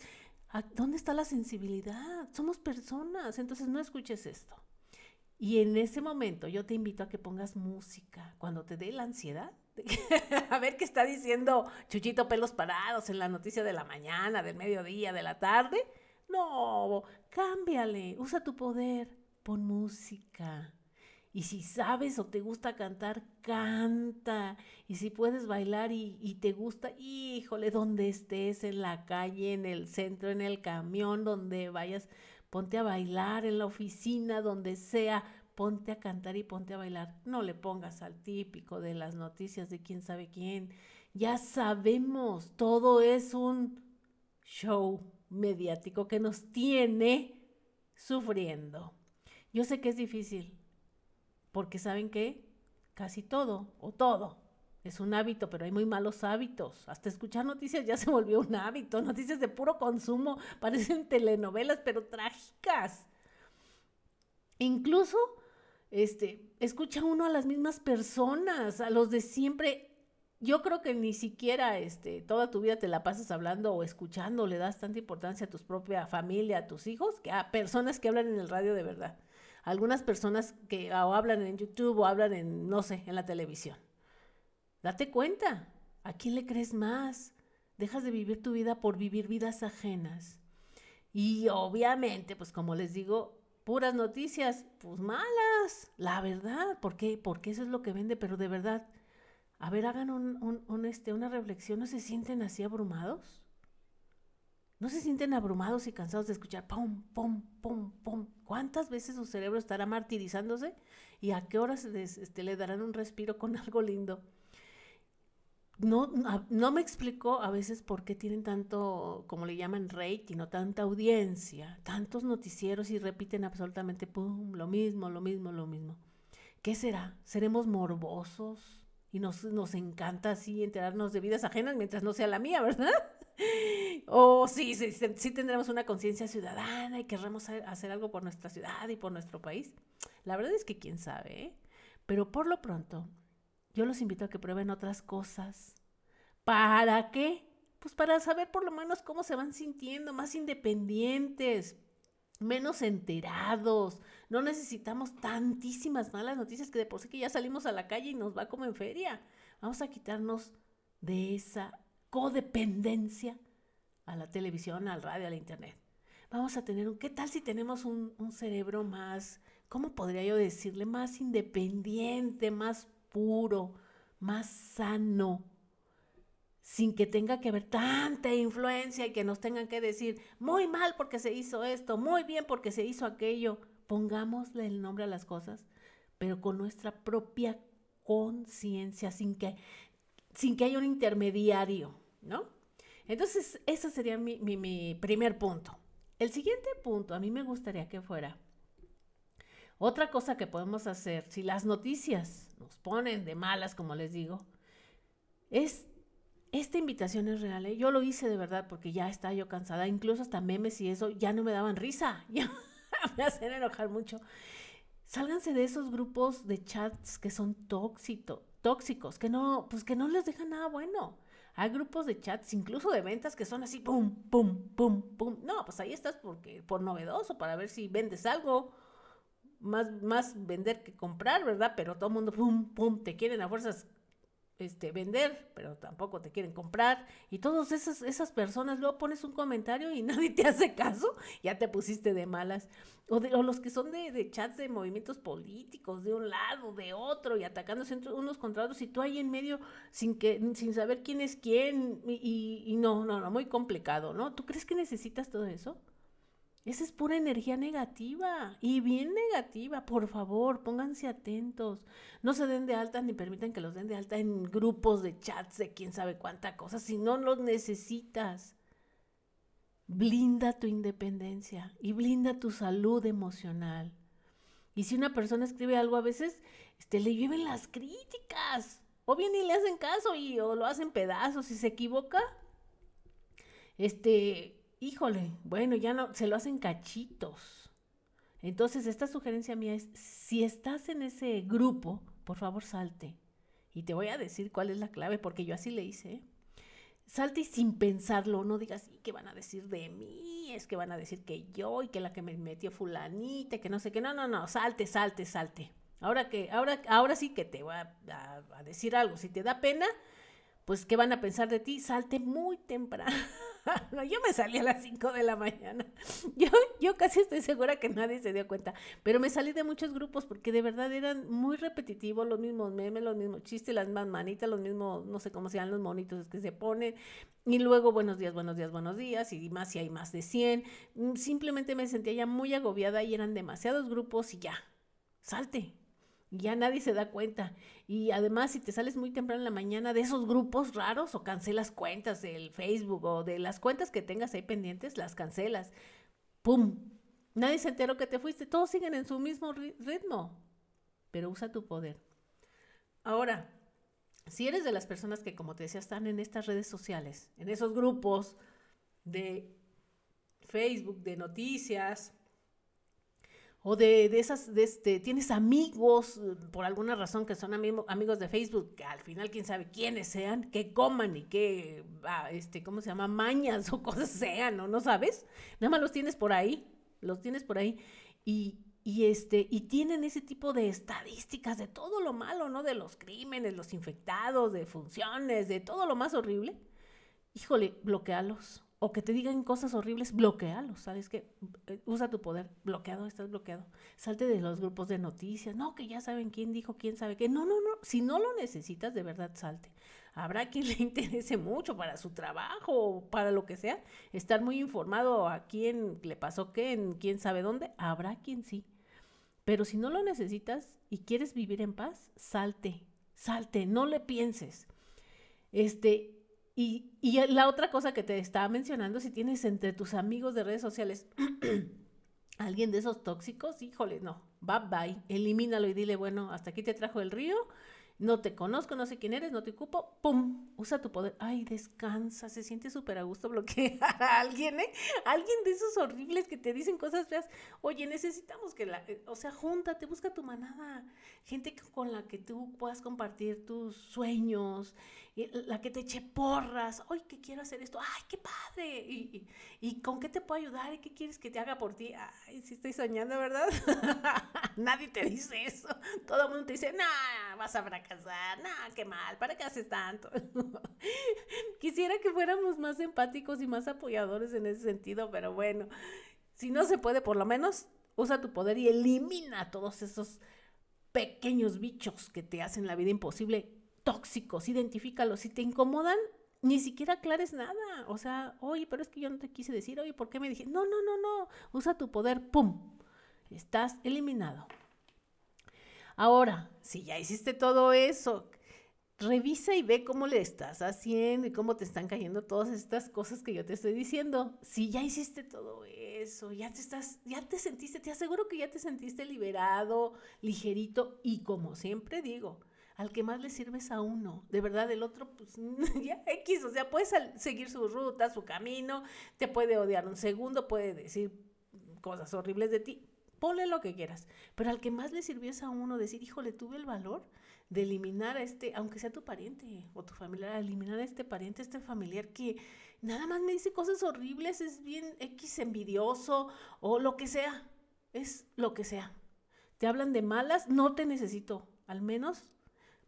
¿dónde está la sensibilidad? Somos personas, entonces no escuches esto. Y en ese momento yo te invito a que pongas música cuando te dé la ansiedad. a ver qué está diciendo Chuchito Pelos Parados en la noticia de la mañana, del mediodía, de la tarde. No, cámbiale, usa tu poder, pon música. Y si sabes o te gusta cantar, canta. Y si puedes bailar y, te gusta, híjole, donde estés, en la calle, en el centro, en el camión, donde vayas, ponte a bailar, en la oficina, donde sea, ponte a cantar y ponte a bailar. No le pongas al típico de las noticias de quién sabe quién. Ya sabemos, todo es un show mediático que nos tiene sufriendo. Yo sé que es difícil, porque saben que casi todo o todo es un hábito, pero hay muy malos hábitos. Hasta escuchar noticias ya se volvió un hábito. Noticias de puro consumo, parecen telenovelas, pero trágicas. Incluso este, escucha uno a las mismas personas, a los de siempre yo creo que ni siquiera este, toda tu vida te la pasas hablando o escuchando, le das tanta importancia a tu propia familia, a tus hijos, que a personas que hablan en el radio de verdad. Algunas personas que o hablan en YouTube o hablan en, no sé, en la televisión. Date cuenta, ¿a quién le crees más? Dejas de vivir tu vida por vivir vidas ajenas. Y obviamente, pues como les digo, puras noticias, pues malas, la verdad, ¿por qué? Porque eso es lo que vende, pero de verdad, a ver, hagan un, este, una reflexión. ¿No se sienten así abrumados? ¿No se sienten abrumados y cansados de escuchar pum, pum, pum, pum? ¿Cuántas veces su cerebro estará martirizándose? ¿Y a qué horas este, le darán un respiro con algo lindo? No, no me explico a veces por qué tienen tanto, como le llaman, rating o tanta audiencia, tantos noticieros y repiten absolutamente lo mismo, lo mismo, lo mismo. ¿Qué será? ¿Seremos morbosos? y nos, nos encanta así enterarnos de vidas ajenas mientras no sea la mía, ¿verdad? o sí, sí, sí tendremos una conciencia ciudadana y querremos hacer algo por nuestra ciudad y por nuestro país. La verdad es que quién sabe, ¿eh? Pero por lo pronto, yo los invito a que prueben otras cosas. ¿Para qué? Pues para saber por lo menos cómo se van sintiendo, más independientes, menos enterados. No necesitamos tantísimas malas noticias que de por sí que ya salimos a la calle y nos va como en feria. Vamos a quitarnos de esa codependencia a la televisión, al radio, al internet. Vamos a tener un, ¿qué tal si tenemos un, un cerebro más, ¿cómo podría yo decirle? Más independiente, más puro, más sano sin que tenga que haber tanta influencia y que nos tengan que decir muy mal porque se hizo esto, muy bien porque se hizo aquello. Pongámosle el nombre a las cosas, pero con nuestra propia conciencia, sin que, sin que haya un intermediario, ¿no? Entonces, ese sería mi, mi primer punto. El siguiente punto, a mí me gustaría que fuera otra cosa que podemos hacer, si las noticias nos ponen de malas, como les digo, es esta invitación es real, ¿eh? yo lo hice de verdad porque ya estaba yo cansada, incluso hasta memes y eso ya no me daban risa, ya me hacen enojar mucho. Sálganse de esos grupos de chats que son tóxicos, que no, pues que no les dejan nada bueno. Hay grupos de chats, incluso de ventas, que son así, pum, pum, pum, pum. No, pues ahí estás porque, por novedoso, para ver si vendes algo. Más, más vender que comprar, ¿verdad? Pero todo el mundo, pum, pum, te quieren a fuerzas este, vender, pero tampoco te quieren comprar. Y todas esas, esas personas, luego pones un comentario y nadie te hace caso, ya te pusiste de malas. O, de, o los que son de, de, chats de movimientos políticos, de un lado, de otro, y atacándose unos contra otros, y tú ahí en medio sin, que, sin saber quién es quién, y, y no, no, no, muy complicado, ¿no? ¿Tú crees que necesitas todo eso? Esa es pura energía negativa y bien negativa. Por favor, pónganse atentos. No se den de alta ni permitan que los den de alta en grupos de chats de quién sabe cuánta cosa si no los necesitas. Blinda tu independencia y blinda tu salud emocional. Y si una persona escribe algo a veces, este, le lleven las críticas. O bien ni le hacen caso y o lo hacen pedazos. Si se equivoca, este, híjole, bueno, ya no, se lo hacen cachitos. Entonces, esta sugerencia mía es, si estás en ese grupo, por favor salte. Y te voy a decir cuál es la clave, porque yo así le hice. ¿eh? Salte y sin pensarlo, no digas, ¿y qué van a decir de mí? Es que van a decir que yo y que la que me metió fulanita, que no sé qué. No, no, no, salte, salte, salte. Ahora que, ahora, ahora sí que te voy a, a decir algo. Si te da pena, pues, ¿qué van a pensar de ti? Salte muy temprano. no, yo me salí a las 5 de la mañana. Yo, yo casi estoy segura que nadie se dio cuenta, pero me salí de muchos grupos porque de verdad eran muy repetitivos, los mismos memes, los mismos chistes, las mismas manitas, los mismos, no sé cómo se llaman los monitos que se ponen, y luego buenos días, buenos días, buenos días, y más si hay más de 100. Mm, simplemente me sentía ya muy agobiada y eran demasiados grupos y ya, salte, ya nadie se da cuenta. Y además, si te sales muy temprano en la mañana de esos grupos raros o cancelas cuentas del Facebook o de las cuentas que tengas ahí pendientes, las cancelas. ¡Pum! Nadie se enteró que te fuiste. Todos siguen en su mismo ritmo. Pero usa tu poder. Ahora, si eres de las personas que, como te decía, están en estas redes sociales, en esos grupos de Facebook, de noticias, o de, esas, de este, tienes amigos eh, por alguna razón que son amigos de Facebook, que al final quién sabe quiénes sean, que coman y que, ah, este, ¿cómo se llama? Mañas o cosas sean, ¿no? ¿No sabes? Nada más los tienes por ahí, los tienes por ahí. Y, y, este, y tienen ese tipo de estadísticas de todo lo malo, ¿no? De los crímenes, los infectados, de funciones, de todo lo más horrible. Híjole, bloquealos o que te digan cosas horribles, bloquealos, ¿sabes qué? Eh, usa tu poder, bloqueado, estás bloqueado. Salte de los grupos de noticias, no, que ya saben quién dijo, quién sabe qué. No, no, no, si no lo necesitas, de verdad, salte. Habrá quien le interese mucho para su trabajo o para lo que sea, estar muy informado a quién le pasó qué, en quién sabe dónde, habrá quien sí. Pero si no lo necesitas y quieres vivir en paz, salte, salte, no le pienses. Este, y, la otra cosa que te estaba mencionando, si tienes entre tus amigos de redes sociales alguien de esos tóxicos, híjole, no, bye bye, elimínalo y dile, bueno, hasta aquí te trajo el río, no te conozco, no sé quién eres, no te ocupo, ¡pum! Usa tu poder. Ay, descansa, se siente súper a gusto bloquear a alguien, ¿eh? Alguien de esos horribles que te dicen cosas feas. Oye, necesitamos que la, eh, o sea, júntate, busca tu manada. Gente con la que tú puedas compartir tus sueños, la que te eche porras. Ay, que quiero hacer esto. Ay, qué padre. Y, y, con qué te puedo ayudar? ¿Y qué quieres que te haga por ti? Ay, sí estoy soñando, ¿verdad? Nadie te dice eso. Todo el mundo te dice, nah, vas a fracasar. Nah, qué mal. ¿Para qué haces tanto? Quisiera que fuéramos más empáticos y más apoyadores en ese sentido, pero bueno, si no se puede, por lo menos usa tu poder y elimina todos esos pequeños bichos que te hacen la vida imposible, tóxicos, identifícalos. Si te incomodan, ni siquiera aclares nada. O sea, oye, pero es que yo no te quise decir, oye, ¿por qué me dije? No, no, no, no. Usa tu poder, ¡pum! Estás eliminado. Ahora, si ya hiciste todo eso, revisa y ve cómo le estás haciendo y cómo te están cayendo todas estas cosas que yo te estoy diciendo. Si ya hiciste todo eso, ya te estás, ya te sentiste, te aseguro que ya te sentiste liberado, ligerito y como siempre digo, al que más le sirves a uno. De verdad, el otro, pues ya X, o sea, puedes seguir su ruta, su camino, te puede odiar un segundo, puede decir cosas horribles de ti, ponle lo que quieras. Pero al que más le sirvió es a uno decir, híjole, tuve el valor de eliminar a este, aunque sea tu pariente o tu familiar, eliminar a este pariente, a este familiar que nada más me dice cosas horribles, es bien X envidioso o lo que sea, es lo que sea. Te hablan de malas, no te necesito, al menos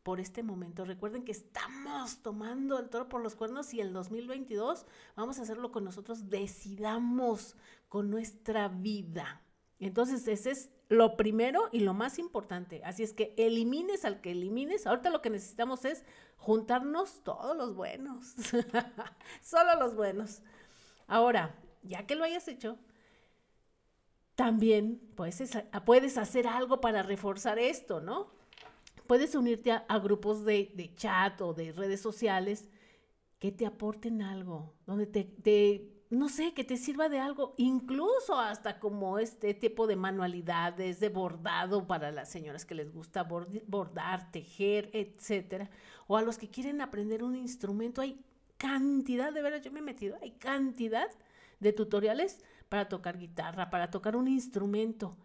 por este momento. Recuerden que estamos tomando el toro por los cuernos y el 2022 vamos a hacerlo con nosotros, decidamos con nuestra vida. Entonces, ese es lo primero y lo más importante. Así es que elimines al que elimines. Ahorita lo que necesitamos es juntarnos todos los buenos. Solo los buenos. Ahora, ya que lo hayas hecho, también puedes, puedes hacer algo para reforzar esto, ¿no? Puedes unirte a, grupos de, chat o de redes sociales que te aporten algo, donde te, te no sé, que te sirva de algo, incluso hasta como este tipo de manualidades, de bordado para las señoras que les gusta bordar, tejer, etcétera, o a los que quieren aprender un instrumento, hay cantidad, de veras, yo me he metido, hay cantidad de tutoriales para tocar guitarra, para tocar un instrumento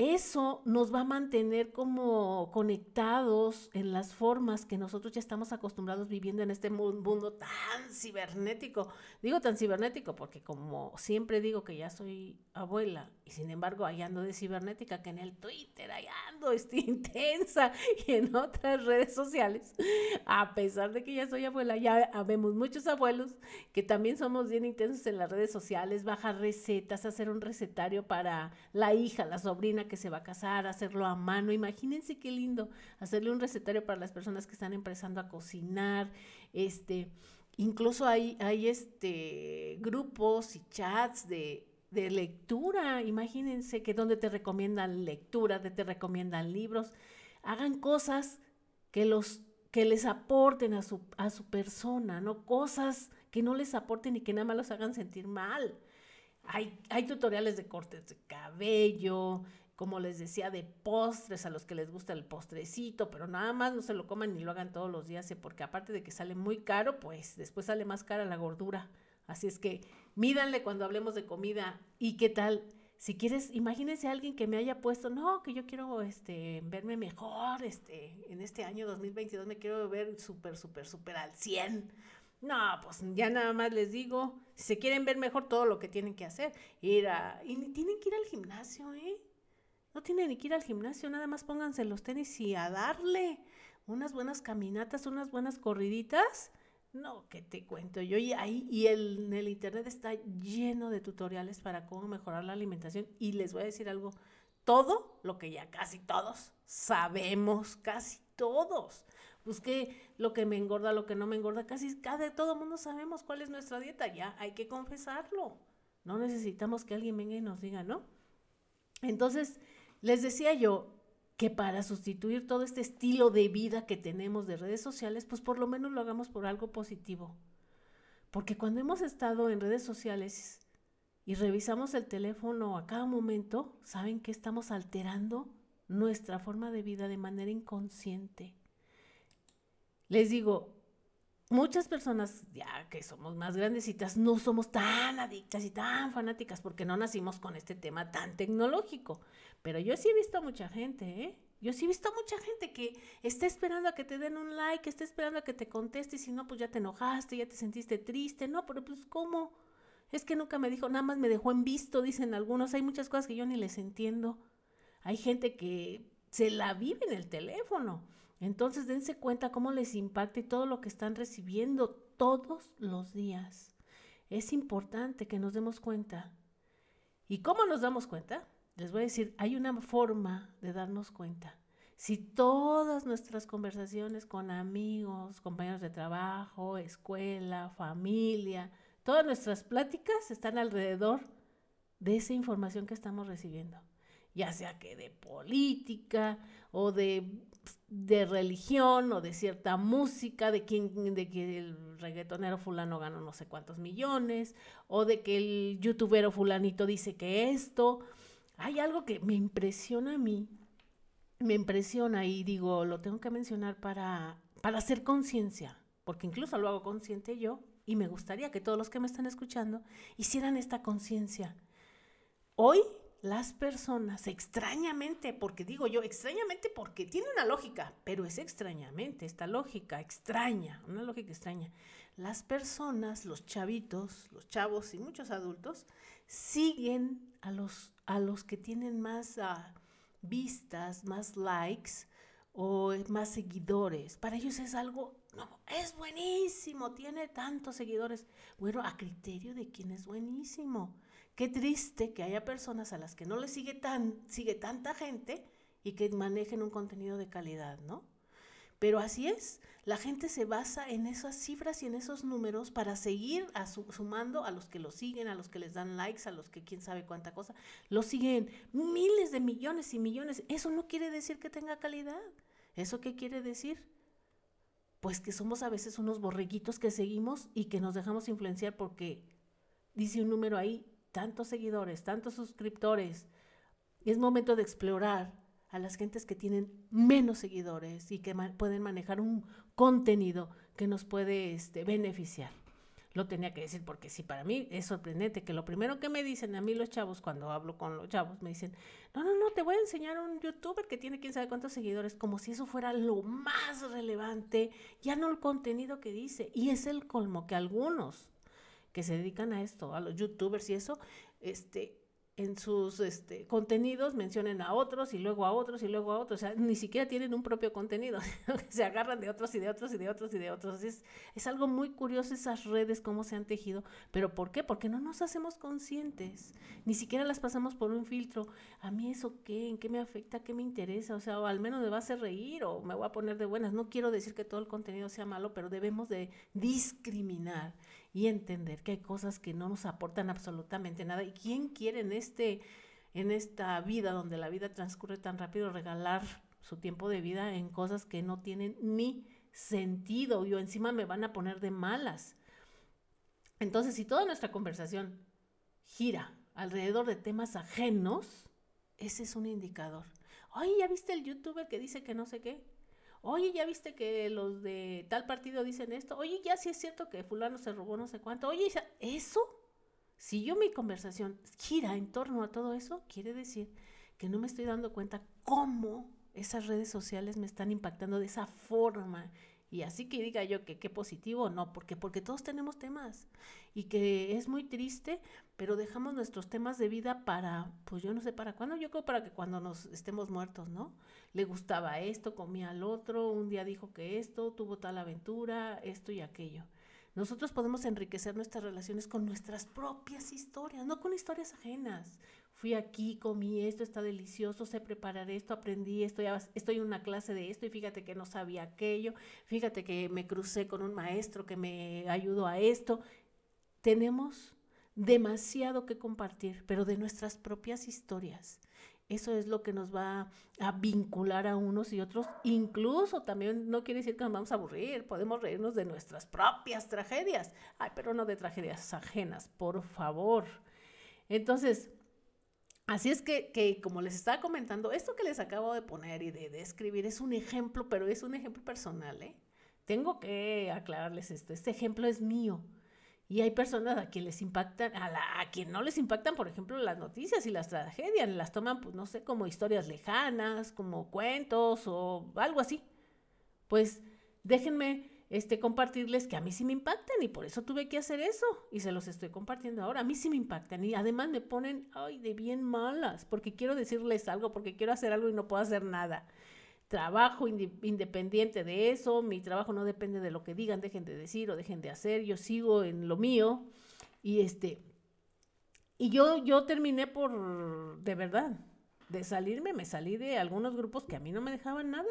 eso nos va a mantener como conectados en las formas que nosotros ya estamos acostumbrados viviendo en este mundo tan cibernético. Digo tan cibernético porque como siempre digo que ya soy abuela y sin embargo ahí ando de cibernética, que en el Twitter ahí ando, estoy intensa y en otras redes sociales, a pesar de que ya soy abuela, ya vemos muchos abuelos que también somos bien intensos en las redes sociales, bajar recetas, hacer un recetario para la hija, la sobrina que se va a casar, hacerlo a mano. Imagínense qué lindo hacerle un recetario para las personas que están empezando a cocinar. Este, incluso hay, hay este, grupos y chats de, de lectura. Imagínense que donde te recomiendan lectura, donde te recomiendan libros. Hagan cosas que los que les aporten a su, a su persona, no cosas que no les aporten y que nada más los hagan sentir mal. Hay, hay tutoriales de cortes de cabello, como les decía, de postres a los que les gusta el postrecito, pero nada más no se lo coman ni lo hagan todos los días, porque aparte de que sale muy caro, pues después sale más cara la gordura. Así es que mídanle cuando hablemos de comida y qué tal. Si quieres, imagínense a alguien que me haya puesto, no, que yo quiero este, verme mejor, este, en este año 2022 me quiero ver súper, súper, súper al 100. No, pues ya nada más les digo, si se quieren ver mejor, todo lo que tienen que hacer, ir y tienen que ir al gimnasio, ¿eh? No tienen ni que ir al gimnasio, nada más pónganse los tenis y a darle unas buenas caminatas, unas buenas corriditas. No, que te cuento yo. Y ahí, y el, el internet está lleno de tutoriales para cómo mejorar la alimentación. Y les voy a decir algo, todo lo que ya casi todos sabemos, casi todos. Busqué lo que me engorda, lo que no me engorda, casi cada todo mundo sabemos cuál es nuestra dieta, ya hay que confesarlo. No necesitamos que alguien venga y nos diga, ¿no? Entonces, les decía yo que para sustituir todo este estilo de vida que tenemos de redes sociales, pues por lo menos lo hagamos por algo positivo. Porque cuando hemos estado en redes sociales y revisamos el teléfono a cada momento, saben que estamos alterando nuestra forma de vida de manera inconsciente. Les digo, muchas personas, ya que somos más grandecitas, no somos tan adictas y tan fanáticas porque no nacimos con este tema tan tecnológico. Pero yo sí he visto mucha gente, ¿eh? Yo sí he visto mucha gente que está esperando a que te den un like, está esperando a que te conteste y si no, pues ya te enojaste, ya te sentiste triste. No, pero pues ¿cómo? Es que nunca me dijo, nada más me dejó en visto, dicen algunos. Hay muchas cosas que yo ni les entiendo. Hay gente que se la vive en el teléfono. Entonces dense cuenta cómo les impacta y todo lo que están recibiendo todos los días. Es importante que nos demos cuenta. ¿Y cómo nos damos cuenta? Les voy a decir, hay una forma de darnos cuenta. Si todas nuestras conversaciones con amigos, compañeros de trabajo, escuela, familia, todas nuestras pláticas están alrededor de esa información que estamos recibiendo, ya sea que de política o de, de religión o de cierta música, de, quién, de que el reggaetonero fulano ganó no sé cuántos millones, o de que el youtubero fulanito dice que esto, hay algo que me impresiona a mí, me impresiona y digo, lo tengo que mencionar para, para hacer conciencia, porque incluso lo hago consciente yo y me gustaría que todos los que me están escuchando hicieran esta conciencia. Hoy las personas extrañamente, porque digo yo extrañamente porque tiene una lógica, pero es extrañamente esta lógica extraña, una lógica extraña. Las personas, los chavitos, los chavos y muchos adultos siguen a los, a los que tienen más ah, vistas, más likes o más seguidores. Para ellos es algo, no, es buenísimo, tiene tantos seguidores. Bueno, a criterio de quién es buenísimo. Qué triste que haya personas a las que no les sigue, tan, sigue tanta gente y que manejen un contenido de calidad, ¿no? Pero así es, la gente se basa en esas cifras y en esos números para seguir sumando a los que lo siguen, a los que les dan likes, a los que quién sabe cuánta cosa. Lo siguen miles de millones y millones. Eso no quiere decir que tenga calidad. ¿Eso qué quiere decir? Pues que somos a veces unos borreguitos que seguimos y que nos dejamos influenciar porque dice un número ahí, tantos seguidores, tantos suscriptores. Es momento de explorar a las gentes que tienen menos seguidores y que pueden manejar un contenido que nos puede este, beneficiar. Lo tenía que decir porque sí, para mí es sorprendente que lo primero que me dicen a mí los chavos cuando hablo con los chavos me dicen, no, no, no, te voy a enseñar un youtuber que tiene quién sabe cuántos seguidores, como si eso fuera lo más relevante, ya no el contenido que dice. Y es el colmo que algunos que se dedican a esto, a los youtubers y eso, este, en sus este, contenidos mencionen a otros y luego a otros y luego a otros. O sea, ni siquiera tienen un propio contenido, se agarran de otros y de otros y de otros y de otros. Es, es algo muy curioso esas redes, cómo se han tejido. ¿Pero por qué? Porque no nos hacemos conscientes. Ni siquiera las pasamos por un filtro. ¿A mí eso qué? ¿En qué me afecta? ¿Qué me interesa? O sea, o al menos me va a hacer reír o me voy a poner de buenas. No quiero decir que todo el contenido sea malo, pero debemos de discriminar y entender que hay cosas que no nos aportan absolutamente nada. ¿Y quién quiere en, este, en esta vida donde la vida transcurre tan rápido regalar su tiempo de vida en cosas que no tienen ni sentido y encima me van a poner de malas? Entonces, si toda nuestra conversación gira alrededor de temas ajenos, ese es un indicador. Oye, ¿ya viste el youtuber que dice que no sé qué? Oye, ¿ya viste que los de tal partido dicen esto? Oye, ya sí es cierto que fulano se robó no sé cuánto. Oye, eso, si yo mi conversación gira en torno a todo eso, quiere decir que no me estoy dando cuenta cómo esas redes sociales me están impactando de esa forma y así que diga yo que qué positivo, no, porque porque todos tenemos temas y que es muy triste, pero dejamos nuestros temas de vida para, pues yo no sé para cuándo, yo creo para que cuando nos estemos muertos, ¿no? Le gustaba esto, comía al otro, un día dijo que esto, tuvo tal aventura, esto y aquello. Nosotros podemos enriquecer nuestras relaciones con nuestras propias historias, no con historias ajenas fui aquí, comí esto, está delicioso, sé preparar esto, aprendí esto, estoy en una clase de esto y fíjate que no sabía aquello, fíjate que me crucé con un maestro que me ayudó a esto. Tenemos demasiado que compartir, pero de nuestras propias historias. Eso es lo que nos va a vincular a unos y otros. Incluso también no quiere decir que nos vamos a aburrir, podemos reírnos de nuestras propias tragedias. Ay, pero no de tragedias ajenas, por favor. Entonces, Así es que, como les estaba comentando, esto que les acabo de poner y de describir es un ejemplo, pero es un ejemplo personal, ¿eh? Tengo que aclararles esto. Este ejemplo es mío. Y hay personas a quien les impactan, a, la, a quien no les impactan, por ejemplo, las noticias y las tragedias, las toman, pues no sé, como historias lejanas, como cuentos o algo así. Pues déjenme este, compartirles que a mí sí me impactan y por eso tuve que hacer eso y se los estoy compartiendo ahora. A mí sí me impactan y además me ponen, ay, de bien malas, porque quiero decirles algo, porque quiero hacer algo y no puedo hacer nada. Trabajo independiente de eso, mi trabajo no depende de lo que digan, dejen de decir o dejen de hacer, yo sigo en lo mío y este, y yo, yo terminé por, de verdad, de salirme, me salí de algunos grupos que a mí no me dejaban nada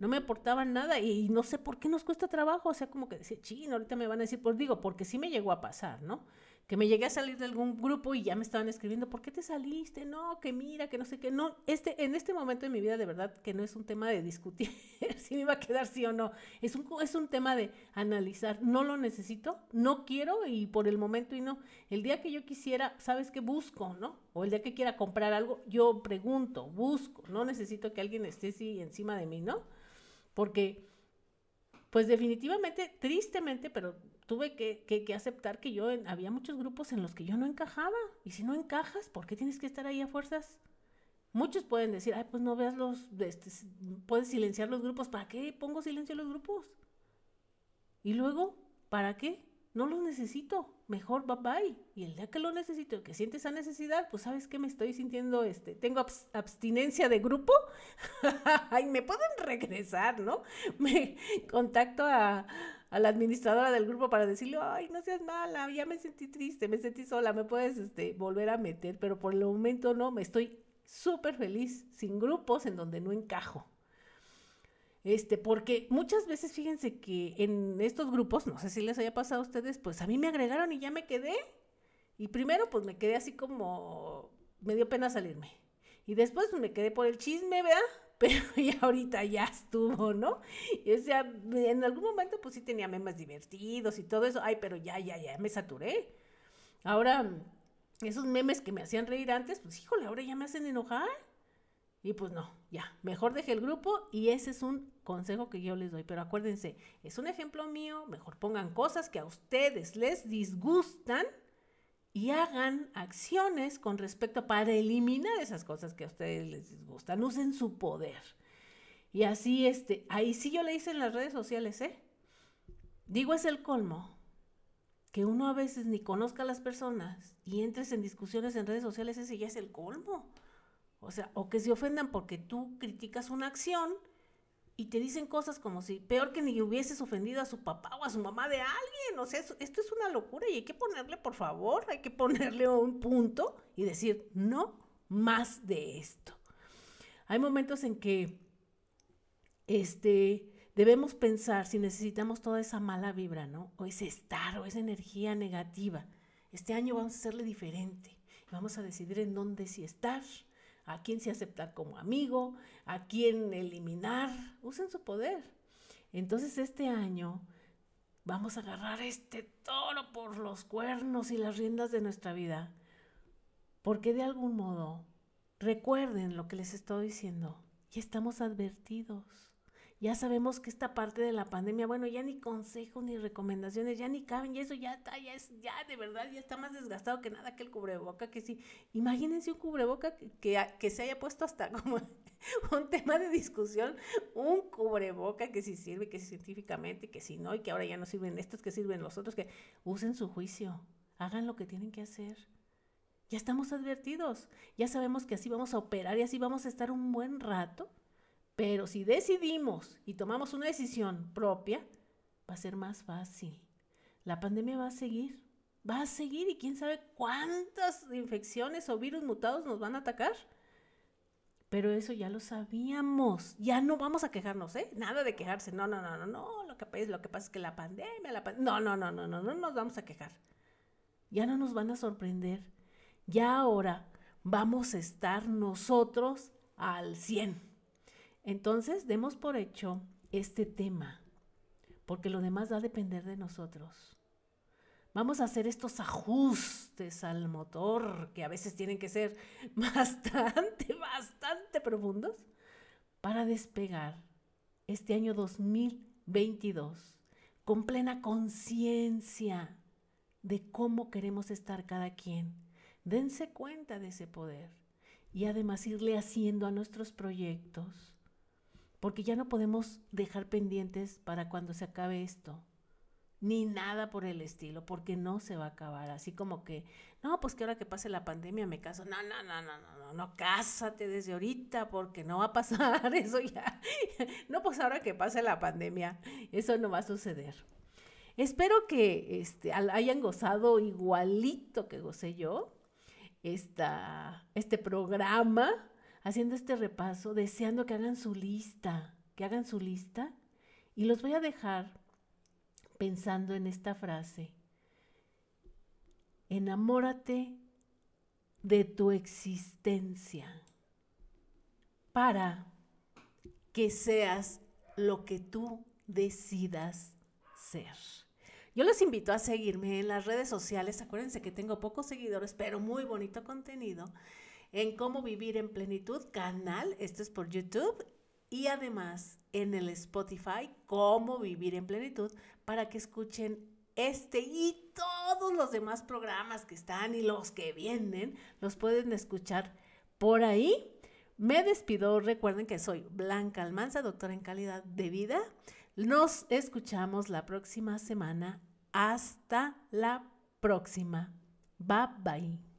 no me aportaban nada y no sé por qué nos cuesta trabajo, o sea, como que decía, chino, ahorita me van a decir, pues digo, porque sí me llegó a pasar, ¿no? Que me llegué a salir de algún grupo y ya me estaban escribiendo, ¿por qué te saliste? No, que mira, que no sé qué, no, este, en este momento de mi vida de verdad que no es un tema de discutir si me iba a quedar sí o no, es un, es un tema de analizar, no lo necesito, no quiero y por el momento y no, el día que yo quisiera, ¿sabes qué? Busco, ¿no? O el día que quiera comprar algo, yo pregunto, busco, no necesito que alguien esté así encima de mí, ¿no? Porque pues definitivamente, tristemente, pero tuve que, que, aceptar que yo había muchos grupos en los que yo no encajaba. Y si no encajas, ¿por qué tienes que estar ahí a fuerzas? Muchos pueden decir, ay, pues no veas los, este, puedes silenciar los grupos. ¿Para qué pongo silencio a los grupos? Y luego, ¿para qué? No los necesito. Mejor bye bye. Y el día que lo necesito, que siente esa necesidad, pues sabes que me estoy sintiendo, este, tengo abstinencia de grupo. ay, me pueden regresar, ¿no? Me contacto a, a la administradora del grupo para decirle, ay, no seas mala, ya me sentí triste, me sentí sola, me puedes este, volver a meter, pero por el momento no, me estoy súper feliz sin grupos en donde no encajo. Este, porque muchas veces fíjense que en estos grupos, no sé si les haya pasado a ustedes, pues a mí me agregaron y ya me quedé. Y primero pues me quedé así como, me dio pena salirme. Y después me quedé por el chisme, ¿verdad? Pero ya ahorita ya estuvo, ¿no? O sea, en algún momento pues sí tenía memes divertidos y todo eso. Ay, pero ya, ya, ya, me saturé. Ahora esos memes que me hacían reír antes, pues híjole, ahora ya me hacen enojar. Y pues no, ya, mejor deje el grupo y ese es un consejo que yo les doy. Pero acuérdense, es un ejemplo mío, mejor pongan cosas que a ustedes les disgustan y hagan acciones con respecto para eliminar esas cosas que a ustedes les disgustan. Usen su poder. Y así, este, ahí sí yo le hice en las redes sociales, ¿eh? Digo, es el colmo que uno a veces ni conozca a las personas y entres en discusiones en redes sociales, ese ya es el colmo. O sea, o que se ofendan porque tú criticas una acción y te dicen cosas como si peor que ni hubieses ofendido a su papá o a su mamá de alguien. O sea, esto es una locura y hay que ponerle, por favor, hay que ponerle un punto y decir, no más de esto. Hay momentos en que este, debemos pensar si necesitamos toda esa mala vibra, ¿no? O ese estar, o esa energía negativa. Este año vamos a hacerle diferente. Vamos a decidir en dónde sí estar, a quién sí aceptar como amigo, a quién eliminar. Usen su poder. Entonces este año vamos a agarrar este toro por los cuernos y las riendas de nuestra vida. Porque de algún modo, recuerden lo que les estoy diciendo, y estamos advertidos. Ya sabemos que esta parte de la pandemia, bueno, ya ni consejos ni recomendaciones, ya ni caben, y eso ya está, ya es, ya de verdad, ya está más desgastado que nada que el cubreboca, que sí. Imagínense un cubreboca que, que, se haya puesto hasta como un tema de discusión, un cubreboca que sí sirve, que sí científicamente, que sí no, y que ahora ya no sirven estos, que sirven los otros, que usen su juicio, hagan lo que tienen que hacer. Ya estamos advertidos, ya sabemos que así vamos a operar y así vamos a estar un buen rato pero si decidimos y tomamos una decisión propia, va a ser más fácil. La pandemia va a seguir, va a seguir y quién sabe cuántas infecciones o virus mutados nos van a atacar. Pero eso ya lo sabíamos. Ya no vamos a quejarnos, ¿eh? Nada de quejarse. No, no, no, no, no. Lo que, pasa es que la pandemia, la pandemia. No, no, no, no, no, no nos vamos a quejar. Ya no nos van a sorprender. Ya ahora vamos a estar nosotros al 100. Entonces, demos por hecho este tema, porque lo demás va a depender de nosotros. Vamos a hacer estos ajustes al motor, que a veces tienen que ser bastante, bastante profundos, para despegar este año 2022 con plena conciencia de cómo queremos estar cada quien. Dense cuenta de ese poder y además irle haciendo a nuestros proyectos porque ya no podemos dejar pendientes para cuando se acabe esto, ni nada por el estilo, porque no se va a acabar. Así como que, no, pues que ahora que pase la pandemia me caso. No, no, no, no, no, no, no, cásate desde ahorita porque no va a pasar eso ya. No, pues ahora que pase la pandemia, eso no va a suceder. Espero que este, hayan gozado igualito que gocé yo esta, este programa haciendo este repaso, deseando que hagan su lista, que hagan su lista. Y los voy a dejar pensando en esta frase. Enamórate de tu existencia para que seas lo que tú decidas ser. Yo los invito a seguirme en las redes sociales. Acuérdense que tengo pocos seguidores, pero muy bonito contenido en Cómo Vivir en Plenitud, canal, esto es por YouTube. y además en el Spotify, Cómo Vivir en Plenitud, para que escuchen este y todos los demás programas que están y los que vienen, los pueden escuchar por ahí. Me despido, recuerden que soy Blanca Almanza, doctora en calidad de vida. Nos escuchamos la próxima semana. Hasta la próxima. Bye bye.